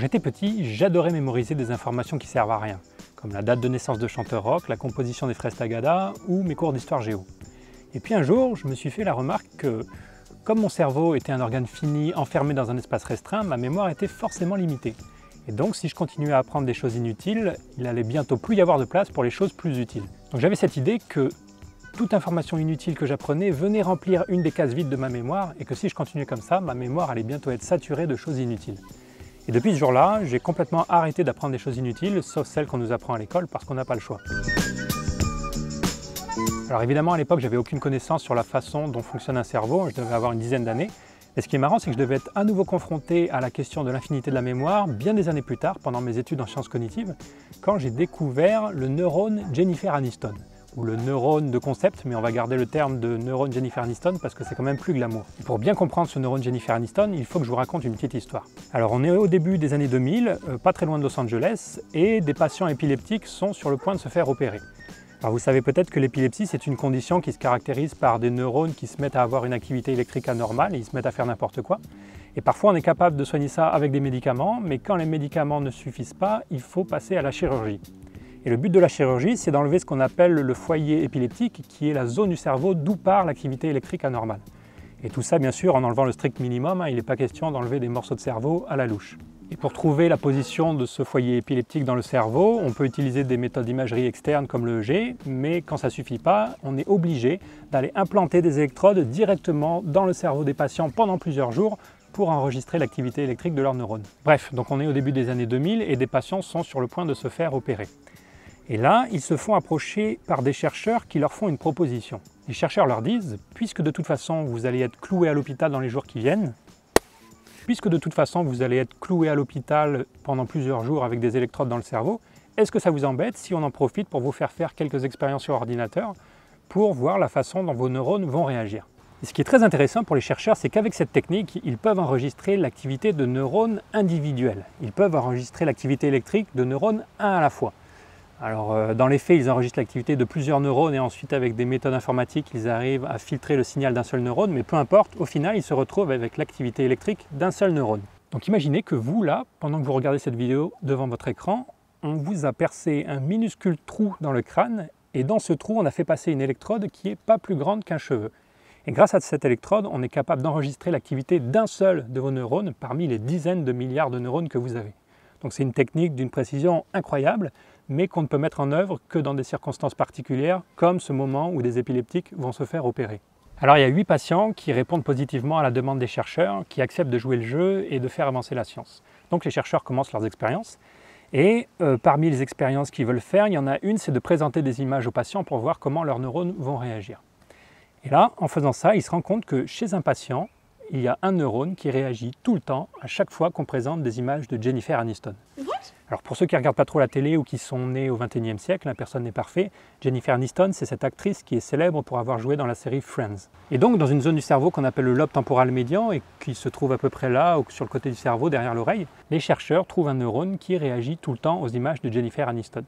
j'étais petit, j'adorais mémoriser des informations qui servent à rien, comme la date de naissance de chanteur rock, la composition des fraises Tagada ou mes cours d'histoire géo. Et puis un jour, je me suis fait la remarque que, comme mon cerveau était un organe fini enfermé dans un espace restreint, ma mémoire était forcément limitée. Et donc, si je continuais à apprendre des choses inutiles, il allait bientôt plus y avoir de place pour les choses plus utiles. Donc j'avais cette idée que toute information inutile que j'apprenais venait remplir une des cases vides de ma mémoire et que si je continuais comme ça, ma mémoire allait bientôt être saturée de choses inutiles. Et depuis ce jour-là, j'ai complètement arrêté d'apprendre des choses inutiles, sauf celles qu'on nous apprend à l'école parce qu'on n'a pas le choix. Alors évidemment, à l'époque, j'avais aucune connaissance sur la façon dont fonctionne un cerveau, je devais avoir une dizaine d'années. Et ce qui est marrant, c'est que je devais être à nouveau confronté à la question de l'infinité de la mémoire bien des années plus tard, pendant mes études en sciences cognitives, quand j'ai découvert le neurone Jennifer Aniston ou le neurone de concept, mais on va garder le terme de neurone Jennifer Aniston parce que c'est quand même plus glamour. pour bien comprendre ce neurone Jennifer Aniston, il faut que je vous raconte une petite histoire. Alors on est au début des années 2000, euh, pas très loin de Los Angeles, et des patients épileptiques sont sur le point de se faire opérer. Vous savez peut-être que l'épilepsie, c'est une condition qui se caractérise par des neurones qui se mettent à avoir une activité électrique anormale et ils se mettent à faire n'importe quoi. Et parfois on est capable de soigner ça avec des médicaments, mais quand les médicaments ne suffisent pas, il faut passer à la chirurgie. Et le but de la chirurgie, c'est d'enlever ce qu'on appelle le foyer épileptique, qui est la zone du cerveau d'où part l'activité électrique anormale. Et tout ça, bien sûr, en enlevant le strict minimum, hein, il n'est pas question d'enlever des morceaux de cerveau à la louche. Et pour trouver la position de ce foyer épileptique dans le cerveau, on peut utiliser des méthodes d'imagerie externe comme le EG, mais quand ça ne suffit pas, on est obligé d'aller implanter des électrodes directement dans le cerveau des patients pendant plusieurs jours pour enregistrer l'activité électrique de leurs neurones. Bref, donc on est au début des années 2000 et des patients sont sur le point de se faire opérer. Et là, ils se font approcher par des chercheurs qui leur font une proposition. Les chercheurs leur disent, puisque de toute façon vous allez être cloué à l'hôpital dans les jours qui viennent, puisque de toute façon vous allez être cloué à l'hôpital pendant plusieurs jours avec des électrodes dans le cerveau, est-ce que ça vous embête si on en profite pour vous faire faire quelques expériences sur ordinateur pour voir la façon dont vos neurones vont réagir? Et ce qui est très intéressant pour les chercheurs, c'est qu'avec cette technique, ils peuvent enregistrer l'activité de neurones individuels. Ils peuvent enregistrer l'activité électrique de neurones un à la fois. Alors euh, dans les faits, ils enregistrent l'activité de plusieurs neurones et ensuite avec des méthodes informatiques, ils arrivent à filtrer le signal d'un seul neurone, mais peu importe, au final, ils se retrouvent avec l'activité électrique d'un seul neurone. Donc imaginez que vous, là, pendant que vous regardez cette vidéo devant votre écran, on vous a percé un minuscule trou dans le crâne et dans ce trou, on a fait passer une électrode qui n'est pas plus grande qu'un cheveu. Et grâce à cette électrode, on est capable d'enregistrer l'activité d'un seul de vos neurones parmi les dizaines de milliards de neurones que vous avez. Donc c'est une technique d'une précision incroyable, mais qu'on ne peut mettre en œuvre que dans des circonstances particulières, comme ce moment où des épileptiques vont se faire opérer. Alors il y a 8 patients qui répondent positivement à la demande des chercheurs, qui acceptent de jouer le jeu et de faire avancer la science. Donc les chercheurs commencent leurs expériences, et euh, parmi les expériences qu'ils veulent faire, il y en a une, c'est de présenter des images aux patients pour voir comment leurs neurones vont réagir. Et là, en faisant ça, ils se rendent compte que chez un patient, il y a un neurone qui réagit tout le temps à chaque fois qu'on présente des images de Jennifer Aniston. Alors pour ceux qui ne regardent pas trop la télé ou qui sont nés au XXIe siècle, la personne n'est parfait, Jennifer Aniston, c'est cette actrice qui est célèbre pour avoir joué dans la série Friends. Et donc dans une zone du cerveau qu'on appelle le lobe temporal médian et qui se trouve à peu près là, ou sur le côté du cerveau, derrière l'oreille, les chercheurs trouvent un neurone qui réagit tout le temps aux images de Jennifer Aniston.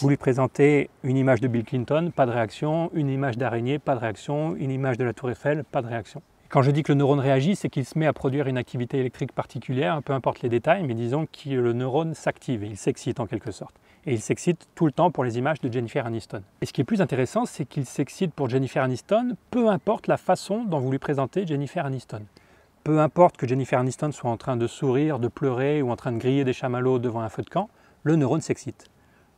Vous lui présentez une image de Bill Clinton, pas de réaction, une image d'araignée, pas de réaction, une image de la tour Eiffel, pas de réaction. Quand je dis que le neurone réagit, c'est qu'il se met à produire une activité électrique particulière, peu importe les détails, mais disons que le neurone s'active, il s'excite en quelque sorte. Et il s'excite tout le temps pour les images de Jennifer Aniston. Et ce qui est plus intéressant, c'est qu'il s'excite pour Jennifer Aniston, peu importe la façon dont vous lui présentez Jennifer Aniston. Peu importe que Jennifer Aniston soit en train de sourire, de pleurer ou en train de griller des chamallows devant un feu de camp, le neurone s'excite.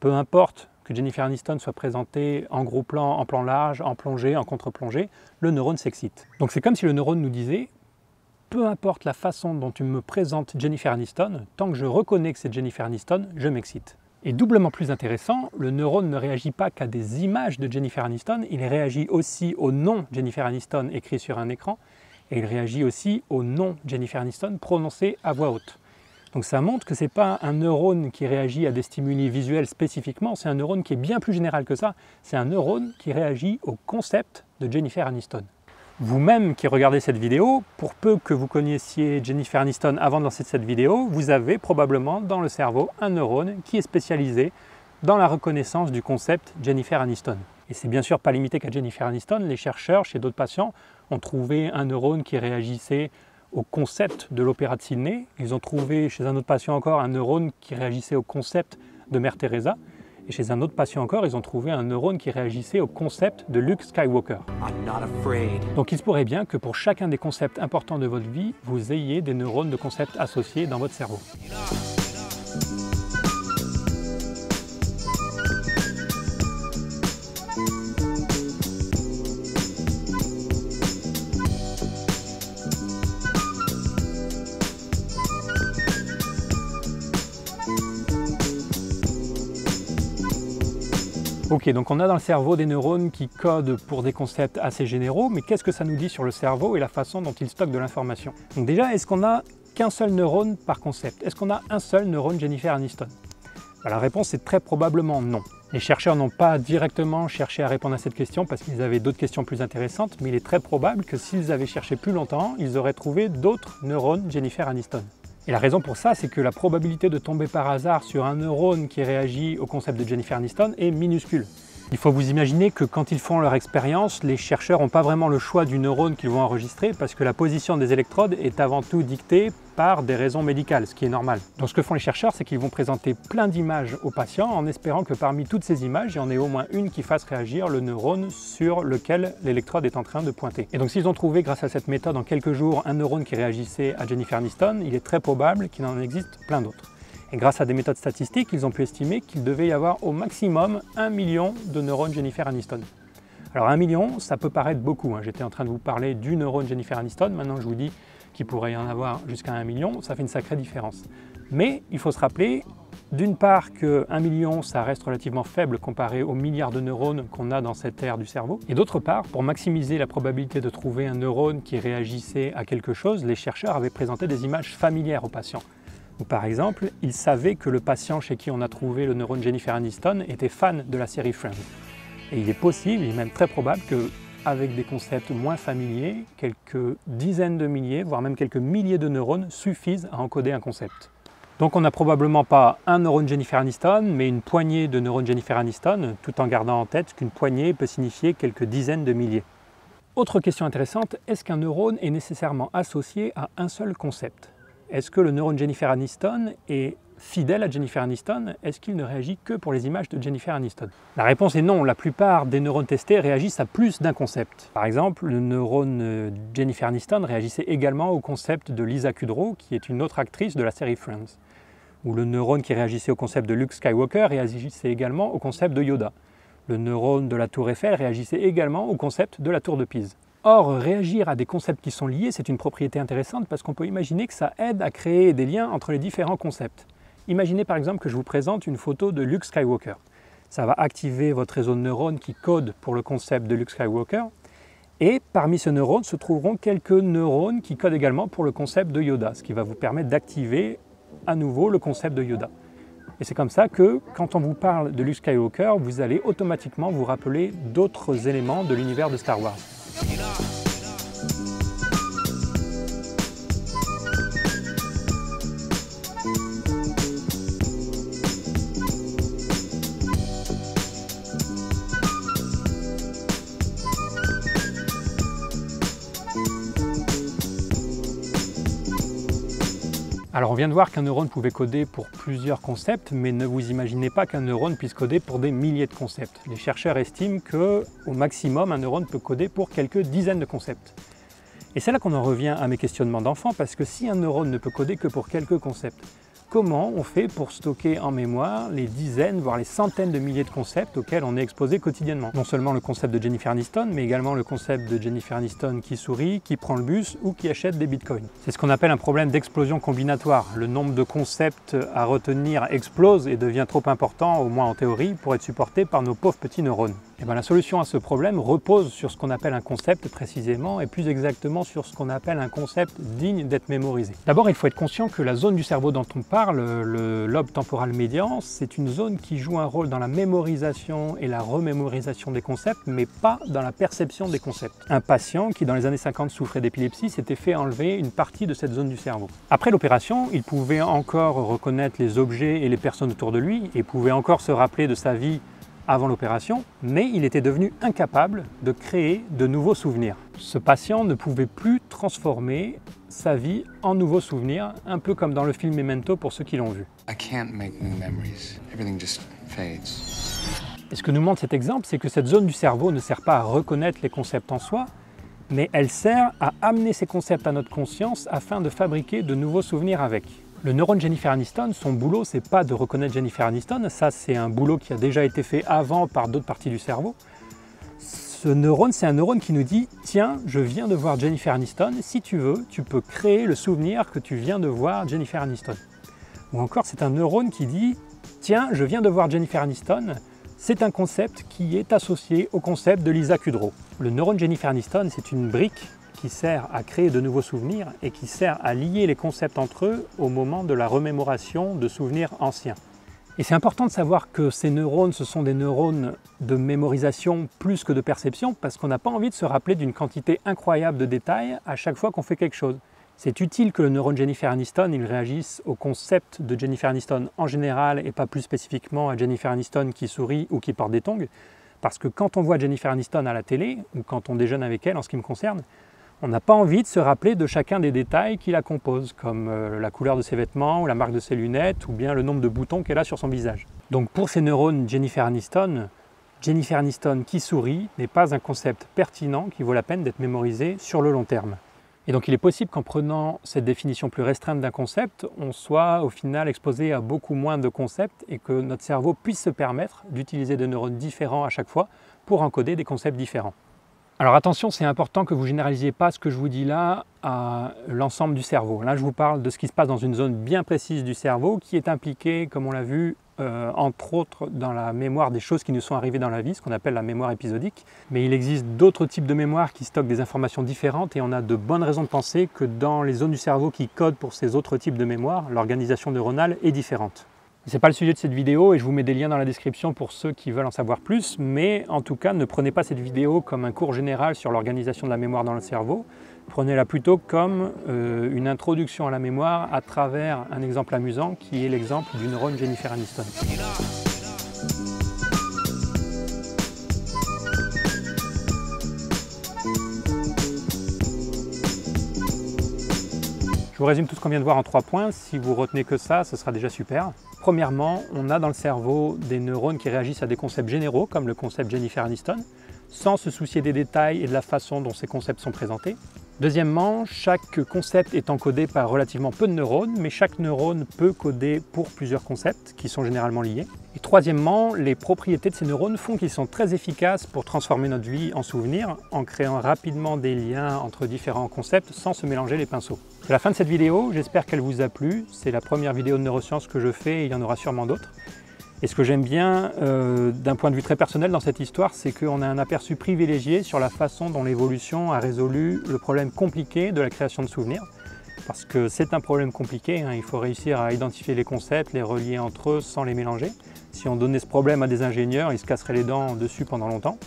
Peu importe que Jennifer Aniston soit présentée en gros plan, en plan large, en plongée, en contre-plongée, le neurone s'excite. Donc c'est comme si le neurone nous disait peu importe la façon dont tu me présentes Jennifer Aniston, tant que je reconnais que c'est Jennifer Aniston, je m'excite. Et doublement plus intéressant, le neurone ne réagit pas qu'à des images de Jennifer Aniston, il réagit aussi au nom Jennifer Aniston écrit sur un écran, et il réagit aussi au nom Jennifer Aniston prononcé à voix haute. Donc ça montre que ce n'est pas un neurone qui réagit à des stimuli visuels spécifiquement, c'est un neurone qui est bien plus général que ça, c'est un neurone qui réagit au concept de Jennifer Aniston. Vous-même qui regardez cette vidéo, pour peu que vous connaissiez Jennifer Aniston avant de lancer cette vidéo, vous avez probablement dans le cerveau un neurone qui est spécialisé dans la reconnaissance du concept Jennifer Aniston. Et c'est bien sûr pas limité qu'à Jennifer Aniston, les chercheurs chez d'autres patients ont trouvé un neurone qui réagissait au concept de l'opéra de Sydney. Ils ont trouvé chez un autre patient encore un neurone qui réagissait au concept de Mère Teresa. Et chez un autre patient encore, ils ont trouvé un neurone qui réagissait au concept de Luke Skywalker. Donc il se pourrait bien que pour chacun des concepts importants de votre vie, vous ayez des neurones de concepts associés dans votre cerveau. Ok, donc on a dans le cerveau des neurones qui codent pour des concepts assez généraux, mais qu'est-ce que ça nous dit sur le cerveau et la façon dont il stocke de l'information Donc déjà, est-ce qu'on a qu'un seul neurone par concept? Est-ce qu'on a un seul neurone Jennifer Aniston? Bah, La réponse est très probablement non. Les chercheurs n'ont pas directement cherché à répondre à cette question parce qu'ils avaient d'autres questions plus intéressantes, mais il est très probable que s'ils avaient cherché plus longtemps, ils auraient trouvé d'autres neurones Jennifer Aniston. Et la raison pour ça, c'est que la probabilité de tomber par hasard sur un neurone qui réagit au concept de Jennifer Aniston est minuscule. Il faut vous imaginer que quand ils font leur expérience, les chercheurs n'ont pas vraiment le choix du neurone qu'ils vont enregistrer parce que la position des électrodes est avant tout dictée par des raisons médicales, ce qui est normal. Donc ce que font les chercheurs, c'est qu'ils vont présenter plein d'images aux patients en espérant que parmi toutes ces images, il y en ait au moins une qui fasse réagir le neurone sur lequel l'électrode est en train de pointer. Et donc s'ils ont trouvé grâce à cette méthode en quelques jours un neurone qui réagissait à Jennifer Aniston, il est très probable qu'il en existe plein d'autres. Et grâce à des méthodes statistiques, ils ont pu estimer qu'il devait y avoir au maximum un million de neurones Jennifer Aniston. Alors un million, ça peut paraître beaucoup. Hein. J'étais en train de vous parler du neurone Jennifer Aniston, maintenant je vous dis qu'il pourrait y en avoir jusqu'à un million, ça fait une sacrée différence. Mais il faut se rappeler, d'une part que 1 million, ça reste relativement faible comparé aux milliards de neurones qu'on a dans cette aire du cerveau. Et d'autre part, pour maximiser la probabilité de trouver un neurone qui réagissait à quelque chose, les chercheurs avaient présenté des images familières aux patients par exemple, il savait que le patient chez qui on a trouvé le neurone Jennifer Aniston était fan de la série Friends. Et il est possible, il même très probable que avec des concepts moins familiers, quelques dizaines de milliers, voire même quelques milliers de neurones suffisent à encoder un concept. Donc on n'a probablement pas un neurone Jennifer Aniston, mais une poignée de neurones Jennifer Aniston, tout en gardant en tête qu'une poignée peut signifier quelques dizaines de milliers. Autre question intéressante, est-ce qu'un neurone est nécessairement associé à un seul concept? Est-ce que le neurone Jennifer Aniston est fidèle à Jennifer Aniston Est-ce qu'il ne réagit que pour les images de Jennifer Aniston? La réponse est non, la plupart des neurones testés réagissent à plus d'un concept. Par exemple, le neurone euh, Jennifer Aniston réagissait également au concept de Lisa Kudrow, qui est une autre actrice de la série Friends. Ou le neurone qui réagissait au concept de Luke Skywalker réagissait également au concept de Yoda. Le neurone de la tour Eiffel réagissait également au concept de la tour de Pise. Or, réagir à des concepts qui sont liés, c'est une propriété intéressante parce qu'on peut imaginer que ça aide à créer des liens entre les différents concepts. Imaginez par exemple que je vous présente une photo de Luke Skywalker. Ça va activer votre réseau de neurones qui code pour le concept de Luke Skywalker. Et parmi ces neurones se trouveront quelques neurones qui codent également pour le concept de Yoda, ce qui va vous permettre d'activer à nouveau le concept de Yoda. Et c'est comme ça que quand on vous parle de Luke Skywalker, vous allez automatiquement vous rappeler d'autres éléments de l'univers de Star Wars. Alors on vient de voir qu'un neurone pouvait coder pour plusieurs concepts, mais ne vous imaginez pas qu'un neurone puisse coder pour des milliers de concepts. Les chercheurs estiment que au maximum un neurone peut coder pour quelques dizaines de concepts. Et c'est là qu'on en revient à mes questionnements d'enfant, parce que si un neurone ne peut coder que pour quelques concepts, comment on fait pour stocker en mémoire les dizaines, voire les centaines de milliers de concepts auxquels on est exposé quotidiennement. Non seulement le concept de Jennifer Aniston, mais également le concept de Jennifer Aniston qui sourit, qui prend le bus ou qui achète des bitcoins. C'est ce qu'on appelle un problème d'explosion combinatoire. Le nombre de concepts à retenir explose et devient trop important, au moins en théorie, pour être supporté par nos pauvres petits neurones. Eh bien, la solution à ce problème repose sur ce qu'on appelle un concept précisément, et plus exactement sur ce qu'on appelle un concept digne d'être mémorisé. D'abord, il faut être conscient que la zone du cerveau dont on parle, le lobe temporal médian, c'est une zone qui joue un rôle dans la mémorisation et la remémorisation des concepts, mais pas dans la perception des concepts. Un patient qui dans les années 50 souffrait d'épilepsie s'était fait enlever une partie de cette zone du cerveau. Après l'opération, il pouvait encore reconnaître les objets et les personnes autour de lui, et pouvait encore se rappeler de sa vie avant l'opération, mais il était devenu incapable de créer de nouveaux souvenirs. Ce patient ne pouvait plus transformer sa vie en nouveaux souvenirs, un peu comme dans le film Memento pour ceux qui l'ont vu. Et ce que nous montre cet exemple, c'est que cette zone du cerveau ne sert pas à reconnaître les concepts en soi, mais elle sert à amener ces concepts à notre conscience afin de fabriquer de nouveaux souvenirs avec. Le neurone Jennifer Aniston, son boulot, c'est pas de reconnaître Jennifer Aniston, ça c'est un boulot qui a déjà été fait avant par d'autres parties du cerveau. Ce neurone, c'est un neurone qui nous dit Tiens, je viens de voir Jennifer Aniston, si tu veux, tu peux créer le souvenir que tu viens de voir Jennifer Aniston. Ou encore, c'est un neurone qui dit Tiens, je viens de voir Jennifer Aniston, c'est un concept qui est associé au concept de Lisa Kudrow. Le neurone Jennifer Aniston, c'est une brique qui sert à créer de nouveaux souvenirs et qui sert à lier les concepts entre eux au moment de la remémoration de souvenirs anciens. Et c'est important de savoir que ces neurones, ce sont des neurones de mémorisation plus que de perception, parce qu'on n'a pas envie de se rappeler d'une quantité incroyable de détails à chaque fois qu'on fait quelque chose. C'est utile que le neurone Jennifer Aniston il réagisse au concept de Jennifer Aniston en général et pas plus spécifiquement à Jennifer Aniston qui sourit ou qui porte des tongs. Parce que quand on voit Jennifer Aniston à la télé ou quand on déjeune avec elle en ce qui me concerne, on n'a pas envie de se rappeler de chacun des détails qui la composent, comme euh, la couleur de ses vêtements ou la marque de ses lunettes ou bien le nombre de boutons qu'elle a sur son visage. Donc pour ces neurones Jennifer Aniston, Jennifer Aniston qui sourit n'est pas un concept pertinent qui vaut la peine d'être mémorisé sur le long terme. Et donc il est possible qu'en prenant cette définition plus restreinte d'un concept, on soit au final exposé à beaucoup moins de concepts et que notre cerveau puisse se permettre d'utiliser des neurones différents à chaque fois pour encoder des concepts différents. Alors attention, c'est important que vous généralisiez pas ce que je vous dis là à l'ensemble du cerveau. Là, je vous parle de ce qui se passe dans une zone bien précise du cerveau qui est impliquée, comme on l'a vu, euh, entre autres dans la mémoire des choses qui nous sont arrivées dans la vie, ce qu'on appelle la mémoire épisodique. Mais il existe d'autres types de mémoires qui stockent des informations différentes et on a de bonnes raisons de penser que dans les zones du cerveau qui codent pour ces autres types de mémoires, l'organisation neuronale est différente. Ce n'est pas le sujet de cette vidéo et je vous mets des liens dans la description pour ceux qui veulent en savoir plus, mais en tout cas ne prenez pas cette vidéo comme un cours général sur l'organisation de la mémoire dans le cerveau, prenez-la plutôt comme euh, une introduction à la mémoire à travers un exemple amusant qui est l'exemple du neurone Jennifer Aniston. Vous résume tout ce qu'on vient de voir en trois points. Si vous retenez que ça, ce sera déjà super. Premièrement, on a dans le cerveau des neurones qui réagissent à des concepts généraux, comme le concept Jennifer Aniston, sans se soucier des détails et de la façon dont ces concepts sont présentés. Deuxièmement, chaque concept est encodé par relativement peu de neurones, mais chaque neurone peut coder pour plusieurs concepts qui sont généralement liés. Et troisièmement, les propriétés de ces neurones font qu'ils sont très efficaces pour transformer notre vie en souvenirs en créant rapidement des liens entre différents concepts sans se mélanger les pinceaux. C'est la fin de cette vidéo, j'espère qu'elle vous a plu. C'est la première vidéo de neurosciences que je fais et il y en aura sûrement d'autres. Et ce que j'aime bien euh, d'un point de vue très personnel dans cette histoire, c'est qu'on a un aperçu privilégié sur la façon dont l'évolution a résolu le problème compliqué de la création de souvenirs parce que c'est un problème compliqué, hein. il faut réussir à identifier les concepts, les relier entre eux sans les mélanger. Si on donnait ce problème à des ingénieurs, ils se casseraient les dents dessus pendant longtemps.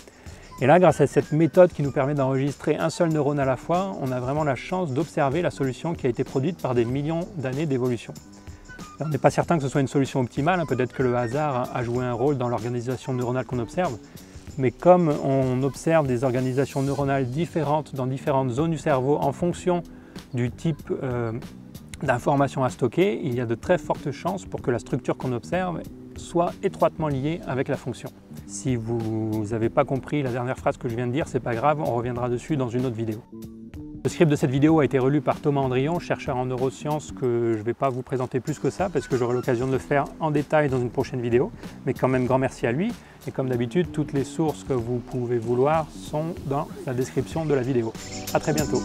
Et là, grâce à cette méthode qui nous permet d'enregistrer un seul neurone à la fois, on a vraiment la chance d'observer la solution qui a été produite par des millions d'années d'évolution. On n'est pas certain que ce soit une solution optimale, hein. peut-être que le hasard a joué un rôle dans l'organisation neuronale qu'on observe, mais comme on observe des organisations neuronales différentes dans différentes zones du cerveau en fonction du type euh, d'information à stocker, il y a de très fortes chances pour que la structure qu'on observe soit étroitement liée avec la fonction. Si vous n'avez pas compris la dernière phrase que je viens de dire, c'est pas grave, on reviendra dessus dans une autre vidéo. Le script de cette vidéo a été relu par Thomas Andrion, chercheur en neurosciences que je ne vais pas vous présenter plus que ça parce que j'aurai l'occasion de le faire en détail dans une prochaine vidéo. Mais quand même grand merci à lui. Et comme d'habitude, toutes les sources que vous pouvez vouloir sont dans la description de la vidéo. A très bientôt.